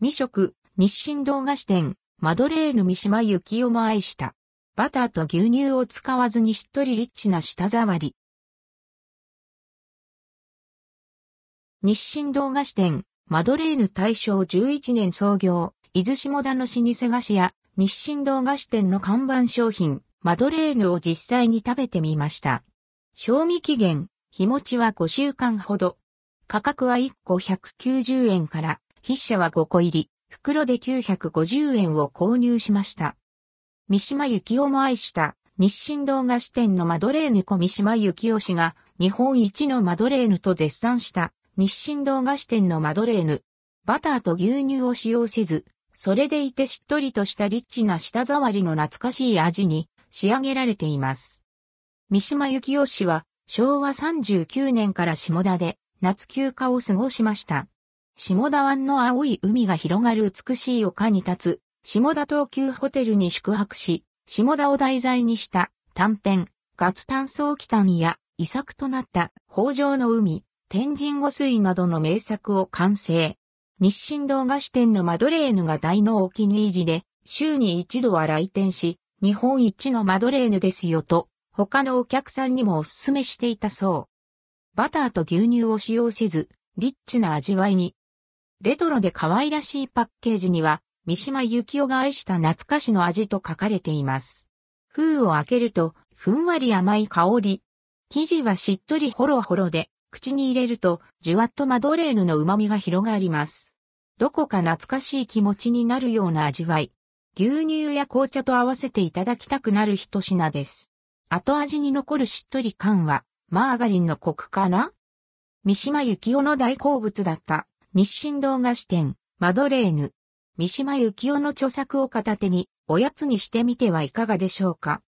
未食、日清堂菓子店、マドレーヌ三島由紀夫も愛した。バターと牛乳を使わずにしっとりリッチな舌触り。日清堂菓子店、マドレーヌ大正11年創業、伊豆下田の老舗菓子屋、日清堂菓子店の看板商品、マドレーヌを実際に食べてみました。賞味期限、日持ちは5週間ほど。価格は1個190円から、筆者は5個入り、袋で950円を購入しました。三島由紀夫も愛した日清堂菓子店のマドレーヌ小三島由紀夫氏が日本一のマドレーヌと絶賛した日清堂菓子店のマドレーヌ。バターと牛乳を使用せず、それでいてしっとりとしたリッチな舌触りの懐かしい味に仕上げられています。三島由紀夫氏は昭和39年から下田で夏休暇を過ごしました。下田湾の青い海が広がる美しい丘に立つ下田東急ホテルに宿泊し、下田を題材にした短編、ガツ炭素期間や遺作となった北条の海、天神御水などの名作を完成。日清堂菓子店のマドレーヌが大のお気に入りで、週に一度は来店し、日本一のマドレーヌですよと、他のお客さんにもお勧めしていたそう。バターと牛乳を使用せず、リッチな味わいに。レトロで可愛らしいパッケージには、三島由紀夫が愛した懐かしの味と書かれています。封を開けると、ふんわり甘い香り。生地はしっとりほろほろで、口に入れると、じゅわっとマドレーヌの旨味が広がります。どこか懐かしい気持ちになるような味わい。牛乳や紅茶と合わせていただきたくなる一品です。後味に残るしっとり感は、マーガリンのコクかな？三島由紀夫の大好物だった、日清堂菓子店、マドレーヌ。三島由紀夫の著作を片手に、おやつにしてみてはいかがでしょうか。